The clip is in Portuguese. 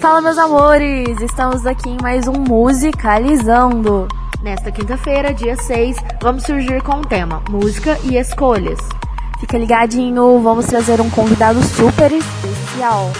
Fala, meus amores! Estamos aqui em mais um Musicalizando. Nesta quinta-feira, dia 6, vamos surgir com o tema Música e Escolhas. Fica ligadinho, vamos trazer um convidado super especial.